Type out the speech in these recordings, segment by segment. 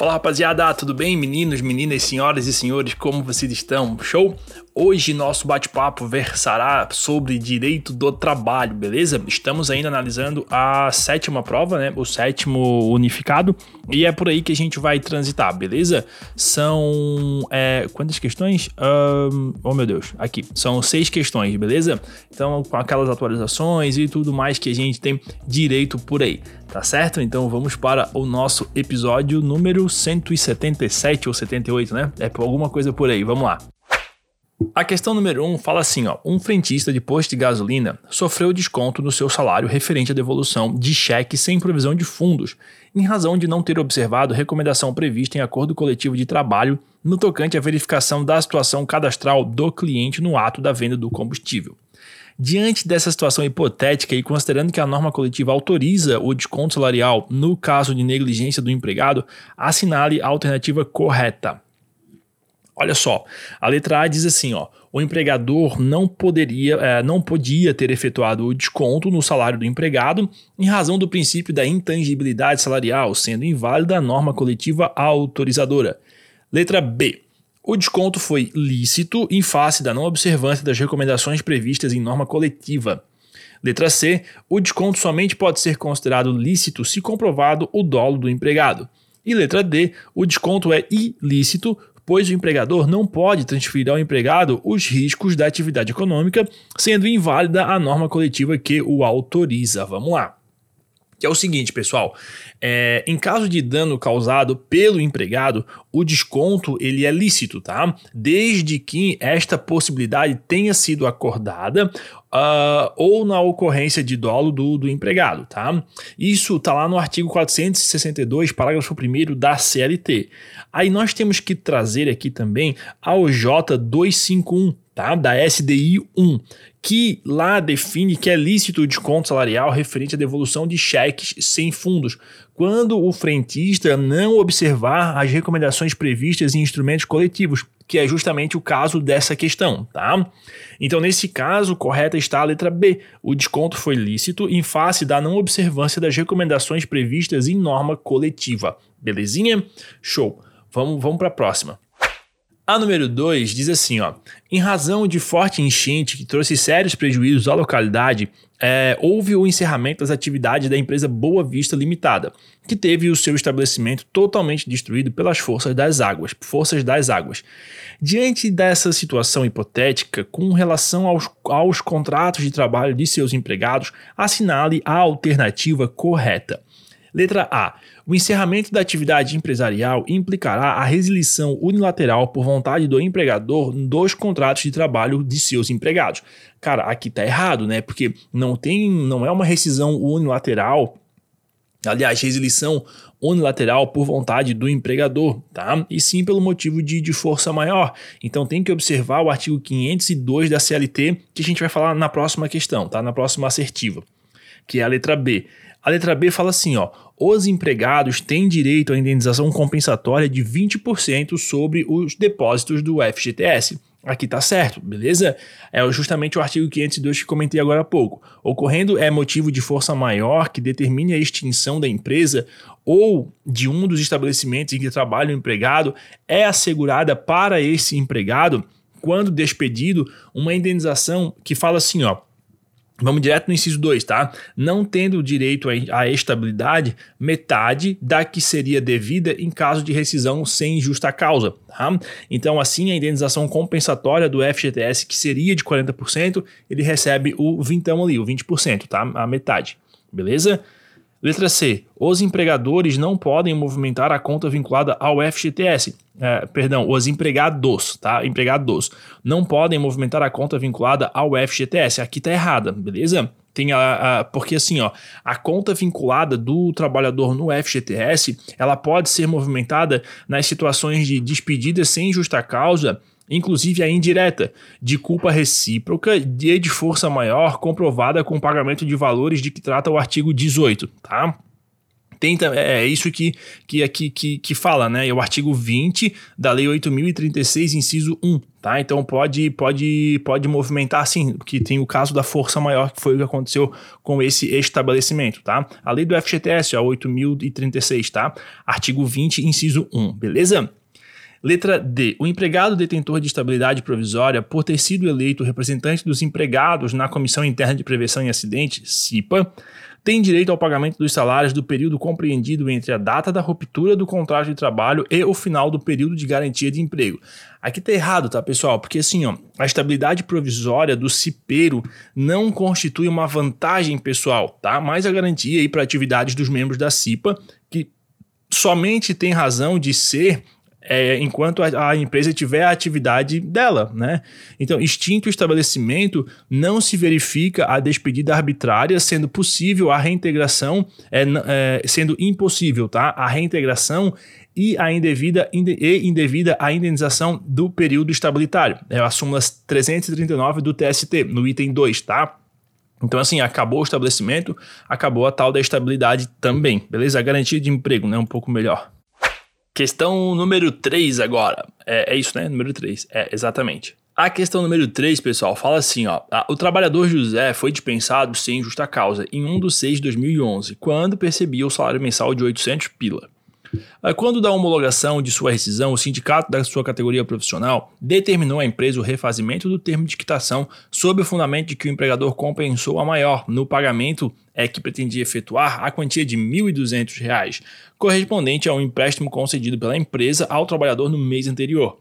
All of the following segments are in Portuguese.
Fala rapaziada, tudo bem? Meninos, meninas, senhoras e senhores, como vocês estão? Show? Hoje nosso bate-papo versará sobre direito do trabalho, beleza? Estamos ainda analisando a sétima prova, né? O sétimo unificado, e é por aí que a gente vai transitar, beleza? São. É, quantas questões? Um, oh meu Deus, aqui. São seis questões, beleza? Então, com aquelas atualizações e tudo mais que a gente tem direito por aí, tá certo? Então vamos para o nosso episódio número 177 ou 78, né? É alguma coisa por aí, vamos lá. A questão número 1 um fala assim: ó, um frentista de posto de gasolina sofreu desconto no seu salário referente à devolução de cheque sem provisão de fundos, em razão de não ter observado recomendação prevista em acordo coletivo de trabalho no tocante à verificação da situação cadastral do cliente no ato da venda do combustível. Diante dessa situação hipotética e considerando que a norma coletiva autoriza o desconto salarial no caso de negligência do empregado, assinale a alternativa correta. Olha só, a letra A diz assim, ó, o empregador não poderia, é, não podia ter efetuado o desconto no salário do empregado em razão do princípio da intangibilidade salarial, sendo inválida a norma coletiva autorizadora. Letra B. O desconto foi lícito em face da não observância das recomendações previstas em norma coletiva. Letra C. O desconto somente pode ser considerado lícito se comprovado o dolo do empregado. E letra D. O desconto é ilícito pois o empregador não pode transferir ao empregado os riscos da atividade econômica, sendo inválida a norma coletiva que o autoriza. Vamos lá que é o seguinte, pessoal. É, em caso de dano causado pelo empregado, o desconto ele é lícito, tá? Desde que esta possibilidade tenha sido acordada uh, ou na ocorrência de dolo do, do empregado, tá? Isso tá lá no artigo 462, parágrafo 1 da CLT. Aí nós temos que trazer aqui também a OJ 251, tá? Da SDI 1, que lá define que é lícito o desconto salarial referente à devolução de cheques sem fundos, quando o frentista não observar as recomendações previstas em instrumentos coletivos, que é justamente o caso dessa questão, tá? Então, nesse caso, correta está a letra B. O desconto foi lícito em face da não observância das recomendações previstas em norma coletiva. Belezinha? Show. Vamos, vamos para a próxima. A número 2 diz assim: ó, em razão de forte enchente que trouxe sérios prejuízos à localidade, é, houve o encerramento das atividades da empresa Boa Vista Limitada, que teve o seu estabelecimento totalmente destruído pelas forças das águas. Forças das águas. Diante dessa situação hipotética, com relação aos, aos contratos de trabalho de seus empregados, assinale a alternativa correta. Letra A. O encerramento da atividade empresarial implicará a resilição unilateral por vontade do empregador dos contratos de trabalho de seus empregados. Cara, aqui tá errado, né? Porque não tem, não é uma rescisão unilateral aliás, resilição unilateral por vontade do empregador, tá? E sim pelo motivo de, de força maior. Então tem que observar o artigo 502 da CLT, que a gente vai falar na próxima questão, tá? Na próxima assertiva, que é a letra B. A letra B fala assim, ó: os empregados têm direito à indenização compensatória de 20% sobre os depósitos do FGTS. Aqui tá certo, beleza? É justamente o artigo 502 que comentei agora há pouco. Ocorrendo é motivo de força maior que determine a extinção da empresa ou de um dos estabelecimentos em que trabalha o empregado, é assegurada para esse empregado, quando despedido, uma indenização que fala assim, ó Vamos direto no inciso 2, tá? Não tendo direito à estabilidade, metade da que seria devida em caso de rescisão sem justa causa, tá? Então, assim, a indenização compensatória do FGTS, que seria de 40%, ele recebe o vintão ali, o 20%, tá? A metade, beleza? Letra C. Os empregadores não podem movimentar a conta vinculada ao FGTS. É, perdão, os empregados, tá? Empregados não podem movimentar a conta vinculada ao FGTS. Aqui tá errada, beleza? Tem a, a, porque assim, ó, a conta vinculada do trabalhador no FGTS, ela pode ser movimentada nas situações de despedida sem justa causa inclusive a indireta, de culpa recíproca e de força maior comprovada com pagamento de valores de que trata o artigo 18, tá? Tem, é, é isso que, que aqui que, que fala, né? É o artigo 20 da Lei 8.036, inciso 1, tá? Então pode, pode, pode movimentar sim, porque tem o caso da força maior, que foi o que aconteceu com esse estabelecimento, tá? A lei do FGTS, a 8.036, tá? Artigo 20, inciso 1, beleza? Letra D. O empregado detentor de estabilidade provisória, por ter sido eleito representante dos empregados na Comissão Interna de Prevenção em Acidente, CIPA, tem direito ao pagamento dos salários do período compreendido entre a data da ruptura do contrato de trabalho e o final do período de garantia de emprego. Aqui tá errado, tá, pessoal? Porque assim, ó, a estabilidade provisória do cipeiro não constitui uma vantagem pessoal, tá? Mas a garantia aí para atividades dos membros da CIPA que somente tem razão de ser é, enquanto a, a, empresa tiver a atividade dela, né? Então, extinto o estabelecimento, não se verifica a despedida arbitrária, sendo possível a reintegração, é, é, sendo impossível, tá? A reintegração e a indevida inde, e indevida a indenização do período estabilitário. É a súmula 339 do TST, no item 2, tá? Então, assim, acabou o estabelecimento, acabou a tal da estabilidade também, beleza? A garantia de emprego, né? Um pouco melhor. Questão número 3 agora. É, é isso, né? Número 3. É, exatamente. A questão número 3, pessoal, fala assim, ó. O trabalhador José foi dispensado sem justa causa em 1 de 6 de 2011, quando percebia o salário mensal de 800 pila. Quando da homologação de sua rescisão, o sindicato da sua categoria profissional determinou à empresa o refazimento do termo de quitação sob o fundamento de que o empregador compensou a maior no pagamento é que pretendia efetuar a quantia de R$ 1.200, correspondente a um empréstimo concedido pela empresa ao trabalhador no mês anterior.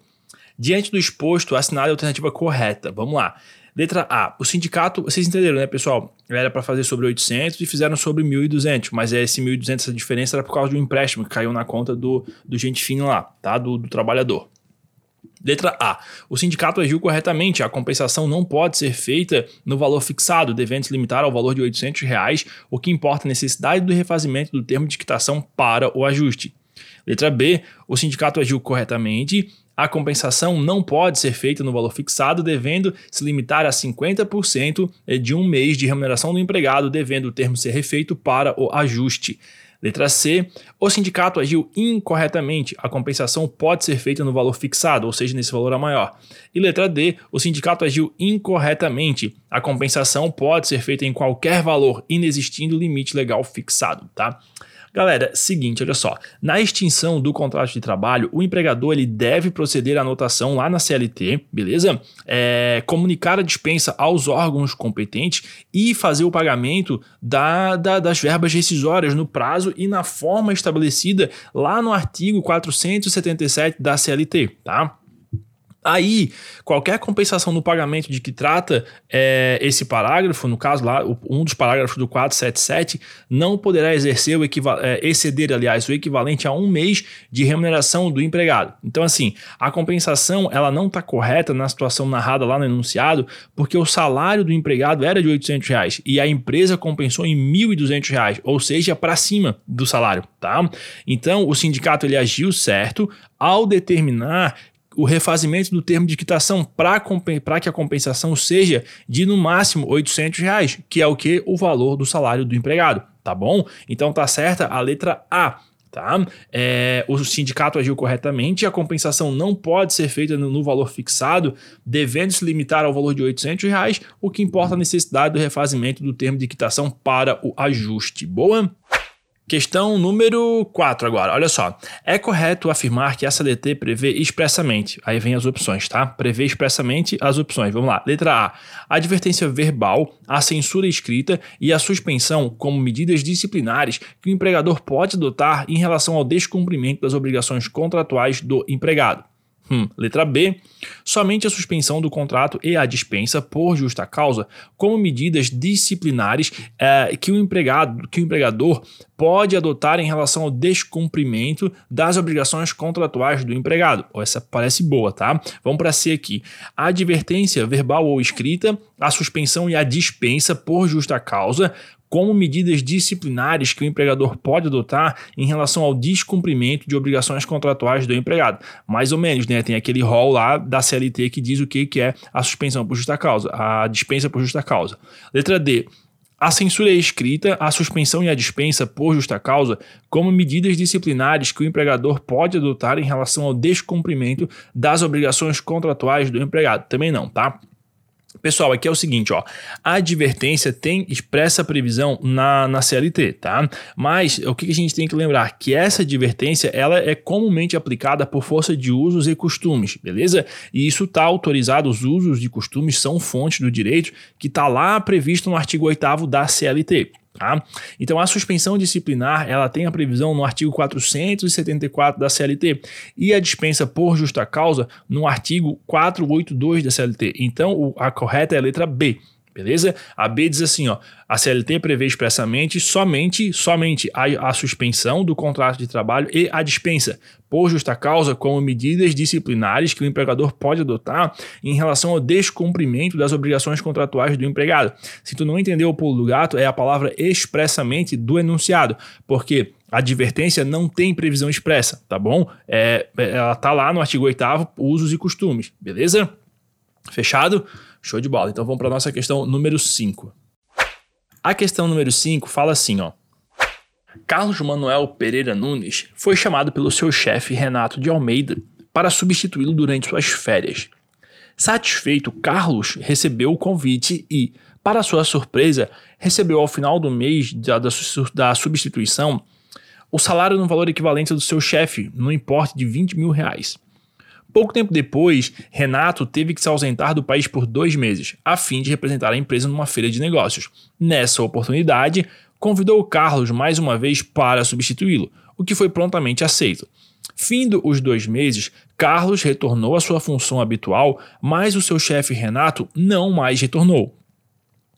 Diante do exposto, assinale a alternativa correta. Vamos lá. Letra A. O sindicato, vocês entenderam, né, pessoal? Era para fazer sobre 800 e fizeram sobre 1.200, mas esse 1.200, essa diferença era por causa do empréstimo que caiu na conta do, do gente fino lá, tá? Do, do trabalhador. Letra A. O sindicato agiu corretamente. A compensação não pode ser feita no valor fixado, devendo se limitar ao valor de 800 reais, o que importa a necessidade do refazimento do termo de quitação para o ajuste. Letra B. O sindicato agiu corretamente a compensação não pode ser feita no valor fixado, devendo se limitar a 50% de um mês de remuneração do empregado, devendo o termo ser refeito para o ajuste. Letra C. O sindicato agiu incorretamente. A compensação pode ser feita no valor fixado, ou seja, nesse valor a maior. E letra D. O sindicato agiu incorretamente. A compensação pode ser feita em qualquer valor, inexistindo limite legal fixado, tá? Galera, seguinte, olha só. Na extinção do contrato de trabalho, o empregador ele deve proceder à anotação lá na CLT, beleza? É, comunicar a dispensa aos órgãos competentes e fazer o pagamento da, da, das verbas rescisórias no prazo e na forma estabelecida lá no artigo 477 da CLT, tá? Aí, qualquer compensação no pagamento de que trata é, esse parágrafo, no caso lá, um dos parágrafos do 477, não poderá exercer o é, exceder, aliás, o equivalente a um mês de remuneração do empregado. Então, assim, a compensação ela não está correta na situação narrada lá no enunciado, porque o salário do empregado era de 800 reais e a empresa compensou em 1.200 reais, ou seja, para cima do salário, tá? Então, o sindicato ele agiu certo ao determinar o refazimento do termo de quitação para que a compensação seja de no máximo 800 reais, que é o que? O valor do salário do empregado, tá bom? Então tá certa a letra A. Tá? É, o sindicato agiu corretamente, a compensação não pode ser feita no, no, valor fixado, devendo se limitar ao valor de 800 reais, o que importa a necessidade do refazimento do termo de quitação para o ajuste. Boa? Questão número 4 agora, olha só. É correto afirmar que a CLT prevê expressamente, aí vem as opções, tá? Prevê expressamente as opções. Vamos lá. Letra. A advertência verbal, a censura escrita e a suspensão como medidas disciplinares que o empregador pode adotar em relação ao descumprimento das obrigações contratuais do empregado. Hum, letra B. Somente a suspensão do contrato e a dispensa por justa causa, como medidas disciplinares é, que, o empregado, que o empregador pode adotar em relação ao descumprimento das obrigações contratuais do empregado. Essa parece boa, tá? Vamos para C aqui. A advertência verbal ou escrita, a suspensão e a dispensa por justa causa, como medidas disciplinares que o empregador pode adotar em relação ao descumprimento de obrigações contratuais do empregado. Mais ou menos, né? Tem aquele rol lá da CLT que diz o que, que é a suspensão por justa causa, a dispensa por justa causa. Letra D A censura é escrita, a suspensão e a dispensa por justa causa como medidas disciplinares que o empregador pode adotar em relação ao descumprimento das obrigações contratuais do empregado. Também não, tá? Pessoal, aqui é o seguinte, ó. A advertência tem expressa previsão na, na CLT, tá? Mas o que a gente tem que lembrar? Que essa advertência ela é comumente aplicada por força de usos e costumes, beleza? E isso está autorizado, os usos e costumes são fontes do direito que está lá previsto no artigo 8 da CLT. Tá? Então, a suspensão disciplinar ela tem a previsão no artigo 474 da CLT e a dispensa por justa causa no artigo 482 da CLT. Então, a correta é a letra B. Beleza? A B diz assim, ó, a CLT prevê expressamente somente, somente a, a, suspensão do contrato de trabalho e a dispensa, por justa causa, como medidas disciplinares que o empregador pode adotar em relação ao descumprimento das obrigações contratuais do empregado. Se tu não entendeu o pulo do gato, é a palavra expressamente do enunciado, porque a advertência não tem previsão expressa, tá bom? É, ela tá lá no artigo 8 usos e costumes, beleza? Fechado? Show de bola. Então vamos para a nossa questão número 5. A questão número 5 fala assim, ó. Carlos Manuel Pereira Nunes foi chamado pelo seu chefe Renato de Almeida para substituí-lo durante suas férias. Satisfeito, Carlos recebeu o convite e, para sua surpresa, recebeu ao final do mês da, da, da substituição o salário no valor equivalente do seu chefe, no importe de 20 mil reais. Pouco tempo depois, Renato teve que se ausentar do país por dois meses, a fim de representar a empresa numa feira de negócios. Nessa oportunidade, convidou Carlos mais uma vez para substituí-lo, o que foi prontamente aceito. Findo os dois meses, Carlos retornou à sua função habitual, mas o seu chefe Renato não mais retornou.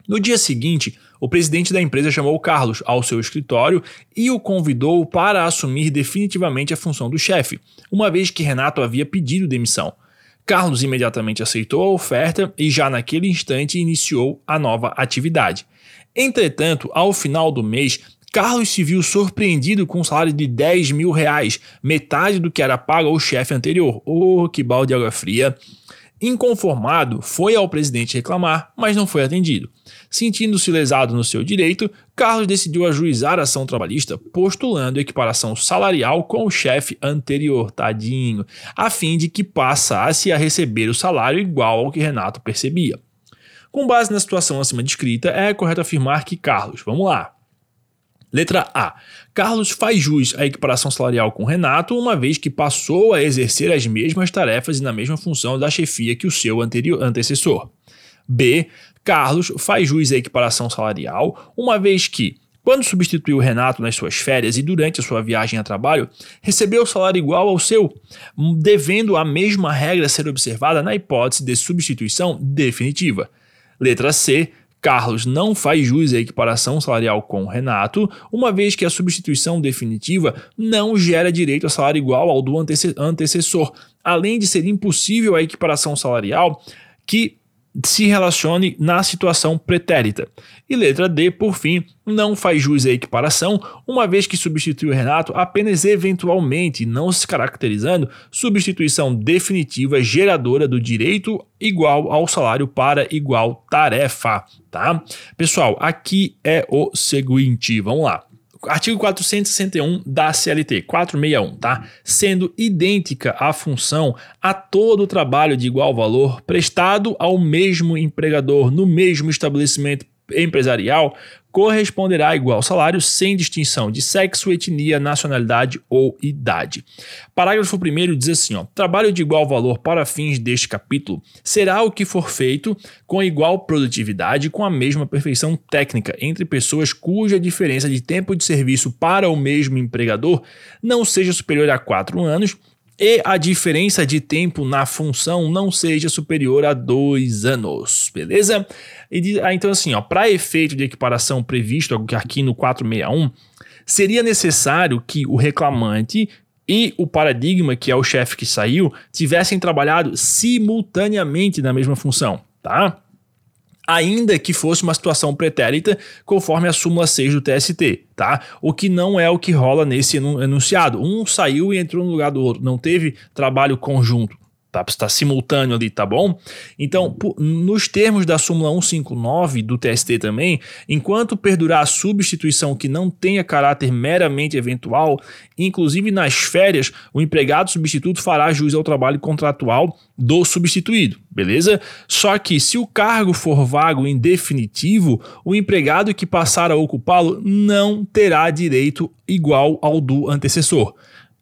No dia seguinte, o presidente da empresa chamou Carlos ao seu escritório e o convidou para assumir definitivamente a função do chefe, uma vez que Renato havia pedido demissão. Carlos imediatamente aceitou a oferta e já naquele instante iniciou a nova atividade. Entretanto, ao final do mês, Carlos se viu surpreendido com um salário de 10 mil reais, metade do que era pago ao chefe anterior. Oh, que balde de água fria! Inconformado, foi ao presidente reclamar, mas não foi atendido. Sentindo-se lesado no seu direito, Carlos decidiu ajuizar a ação trabalhista, postulando equiparação salarial com o chefe anterior, tadinho, a fim de que passasse a receber o salário igual ao que Renato percebia. Com base na situação acima descrita, é correto afirmar que Carlos, vamos lá, Letra A. Carlos faz jus à equiparação salarial com Renato, uma vez que passou a exercer as mesmas tarefas e na mesma função da chefia que o seu anterior antecessor. B. Carlos faz jus à equiparação salarial, uma vez que, quando substituiu Renato nas suas férias e durante a sua viagem a trabalho, recebeu salário igual ao seu, devendo a mesma regra ser observada na hipótese de substituição definitiva. Letra C. Carlos não faz jus à equiparação salarial com Renato, uma vez que a substituição definitiva não gera direito a salário igual ao do antecessor, além de ser impossível a equiparação salarial que se relacione na situação pretérita. E letra D, por fim, não faz jus à equiparação, uma vez que substitui o Renato apenas eventualmente, não se caracterizando substituição definitiva geradora do direito igual ao salário para igual tarefa, tá? Pessoal, aqui é o seguinte, vamos lá artigo 461 da CLT, 461, tá? Sendo idêntica a função a todo trabalho de igual valor prestado ao mesmo empregador no mesmo estabelecimento empresarial corresponderá a igual salário sem distinção de sexo, etnia, nacionalidade ou idade. Parágrafo 1 diz assim: ó, trabalho de igual valor para fins deste capítulo será o que for feito com igual produtividade com a mesma perfeição técnica entre pessoas cuja diferença de tempo de serviço para o mesmo empregador não seja superior a 4 anos e a diferença de tempo na função não seja superior a dois anos, beleza? E, ah, então, assim, para efeito de equiparação previsto aqui no 461, seria necessário que o reclamante e o paradigma, que é o chefe que saiu, tivessem trabalhado simultaneamente na mesma função, tá? Ainda que fosse uma situação pretérita, conforme a súmula 6 do TST, tá? O que não é o que rola nesse enunciado. Um saiu e entrou no lugar do outro, não teve trabalho conjunto. Tá, está simultâneo ali, tá bom? Então, nos termos da súmula 159 do TST também, enquanto perdurar a substituição que não tenha caráter meramente eventual, inclusive nas férias, o empregado substituto fará jus ao trabalho contratual do substituído, beleza? Só que se o cargo for vago em definitivo, o empregado que passar a ocupá-lo não terá direito igual ao do antecessor.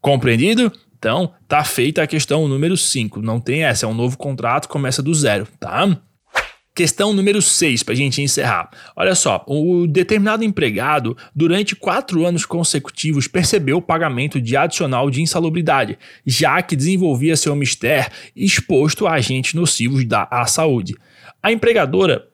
Compreendido? Então, tá feita a questão número 5. Não tem essa, é um novo contrato, começa do zero, tá? Questão número 6, para a gente encerrar. Olha só, o determinado empregado, durante quatro anos consecutivos, percebeu o pagamento de adicional de insalubridade, já que desenvolvia seu mistério exposto a agentes nocivos da à saúde. A empregadora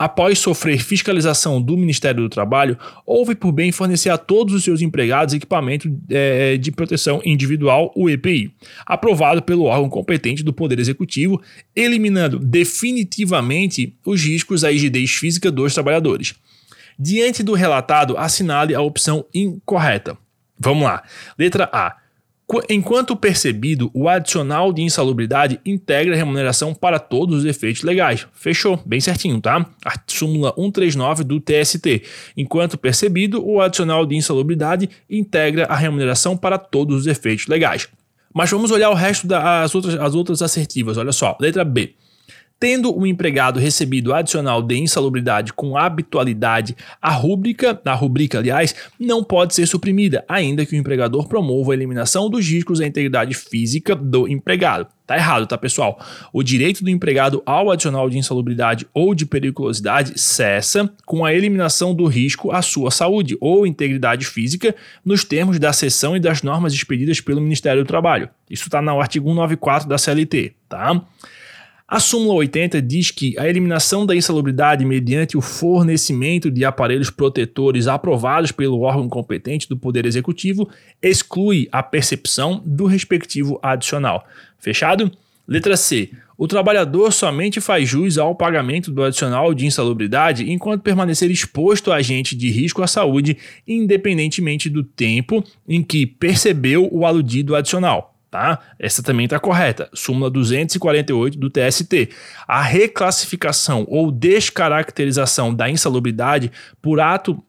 após sofrer fiscalização do Ministério do Trabalho, houve por bem fornecer a todos os seus empregados equipamento é, de proteção individual, o EPI, aprovado pelo órgão competente do Poder Executivo, eliminando definitivamente os riscos à rigidez física dos trabalhadores. Diante do relatado, assinale a opção incorreta. Vamos lá. Letra A. Enquanto percebido, o adicional de insalubridade integra a remuneração para todos os efeitos legais. Fechou, bem certinho, tá? A súmula 139 do TST. Enquanto percebido, o adicional de insalubridade integra a remuneração para todos os efeitos legais. Mas vamos olhar o resto das outras, as outras assertivas. Olha só, letra B. Tendo o empregado recebido adicional de insalubridade com habitualidade, a rúbrica, a rubrica, aliás, não pode ser suprimida, ainda que o empregador promova a eliminação dos riscos à integridade física do empregado. Tá errado, tá, pessoal? O direito do empregado ao adicional de insalubridade ou de periculosidade cessa com a eliminação do risco à sua saúde ou integridade física nos termos da seção e das normas expedidas pelo Ministério do Trabalho. Isso está no artigo 194 da CLT, tá? A súmula 80 diz que a eliminação da insalubridade mediante o fornecimento de aparelhos protetores aprovados pelo órgão competente do Poder Executivo exclui a percepção do respectivo adicional. Fechado? Letra C. O trabalhador somente faz jus ao pagamento do adicional de insalubridade enquanto permanecer exposto a agente de risco à saúde, independentemente do tempo em que percebeu o aludido adicional tá? Essa também está correta. Súmula 248 do TST. A reclassificação ou descaracterização da insalubridade por ato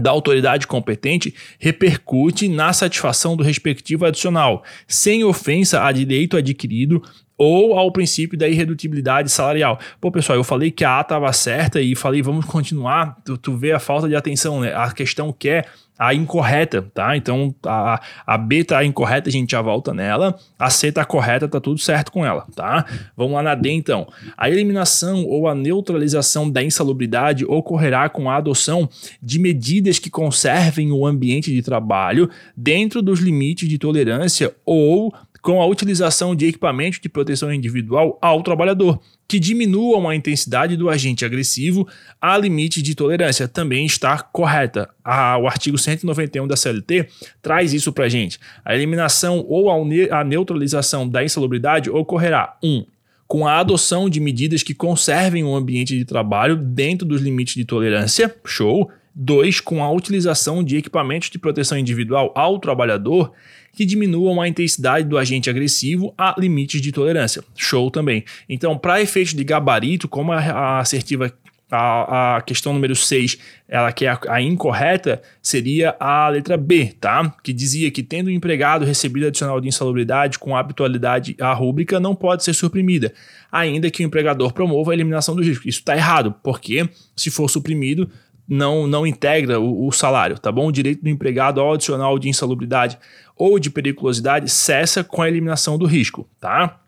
da autoridade competente repercute na satisfação do respectivo adicional, sem ofensa a direito adquirido ou ao princípio da irredutibilidade salarial. Pô, pessoal, eu falei que a A estava certa e falei, vamos continuar. Tu, tu vê a falta de atenção, né? A questão que é a incorreta, tá? Então a, a B tá incorreta, a gente já volta nela. A C tá correta, tá tudo certo com ela, tá? Vamos lá na D então. A eliminação ou a neutralização da insalubridade ocorrerá com a adoção de medidas que conservem o ambiente de trabalho dentro dos limites de tolerância ou com a utilização de equipamentos de proteção individual ao trabalhador, que diminuam a intensidade do agente agressivo a limite de tolerância. Também está correta. o artigo 191 da CLT traz isso para gente. A eliminação ou a neutralização da insalubridade ocorrerá 1. Um, com a adoção de medidas que conservem o ambiente de trabalho dentro dos limites de tolerância. Show. 2. Com a utilização de equipamentos de proteção individual ao trabalhador que diminuam a intensidade do agente agressivo a limites de tolerância. Show também. Então, para efeito de gabarito, como a assertiva a, a, questão número 6, ela que é a, a, incorreta, seria a letra B, tá? Que dizia que tendo o empregado recebido adicional de insalubridade com habitualidade a rúbrica não pode ser suprimida, ainda que o empregador promova a eliminação do risco. Isso está errado, porque se for suprimido, não, não integra o, o, salário, tá bom? O direito do empregado ao adicional de insalubridade ou de periculosidade cessa com a eliminação do risco, tá?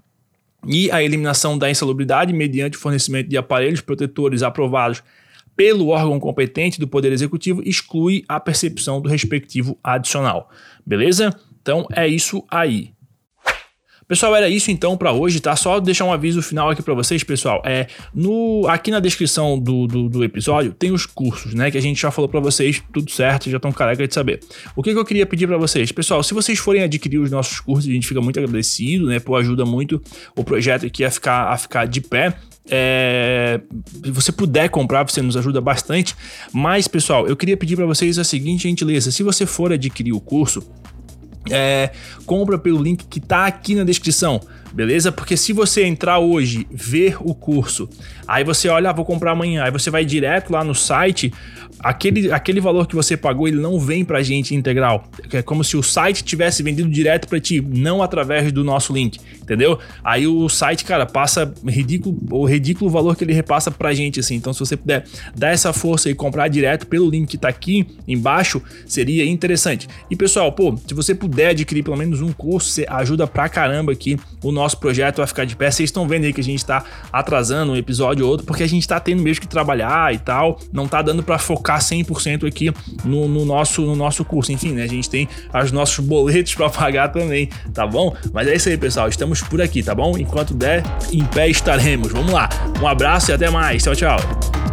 E a eliminação da insalubridade mediante fornecimento de aparelhos protetores aprovados pelo órgão competente do Poder Executivo exclui a percepção do respectivo adicional. Beleza? Então é isso aí. Pessoal, era isso então para hoje, tá? Só deixar um aviso final aqui para vocês, pessoal. É no aqui na descrição do, do, do, episódio tem os cursos, né? Que a gente já falou para vocês, tudo certo, já estão careca de saber. O que, que eu queria pedir para vocês, pessoal? Se vocês forem adquirir os nossos cursos, a gente fica muito agradecido, né? Pô, ajuda muito o projeto aqui a ficar a ficar de pé. É, se você puder comprar, você nos ajuda bastante. Mas, pessoal, eu queria pedir para vocês a seguinte gentileza: se você for adquirir o curso, é, compra pelo link que tá aqui na descrição beleza? Porque se você entrar hoje, ver o curso, aí você olha, ah, vou comprar amanhã, aí você vai direto lá no site, aquele, aquele valor que você pagou, ele não vem pra gente integral. É como se o site tivesse vendido direto para ti, não através do nosso link, entendeu? Aí o site, cara, passa ridículo, o ridículo valor que ele repassa pra gente, assim. Então, se você puder dar essa força e comprar direto pelo link que tá aqui embaixo, seria interessante. E pessoal, pô, se você puder adquirir pelo menos um curso, você ajuda pra caramba aqui o nosso projeto vai ficar de pé. Vocês estão vendo aí que a gente tá atrasando um episódio ou outro, porque a gente tá tendo mesmo que trabalhar e tal. Não tá dando para focar 100% aqui no, no, nosso, no nosso curso. Enfim, né? A gente tem os nossos boletos para pagar também, tá bom? Mas é isso aí, pessoal. Estamos por aqui, tá bom? Enquanto der, em pé estaremos. Vamos lá. Um abraço e até mais. Tchau, tchau.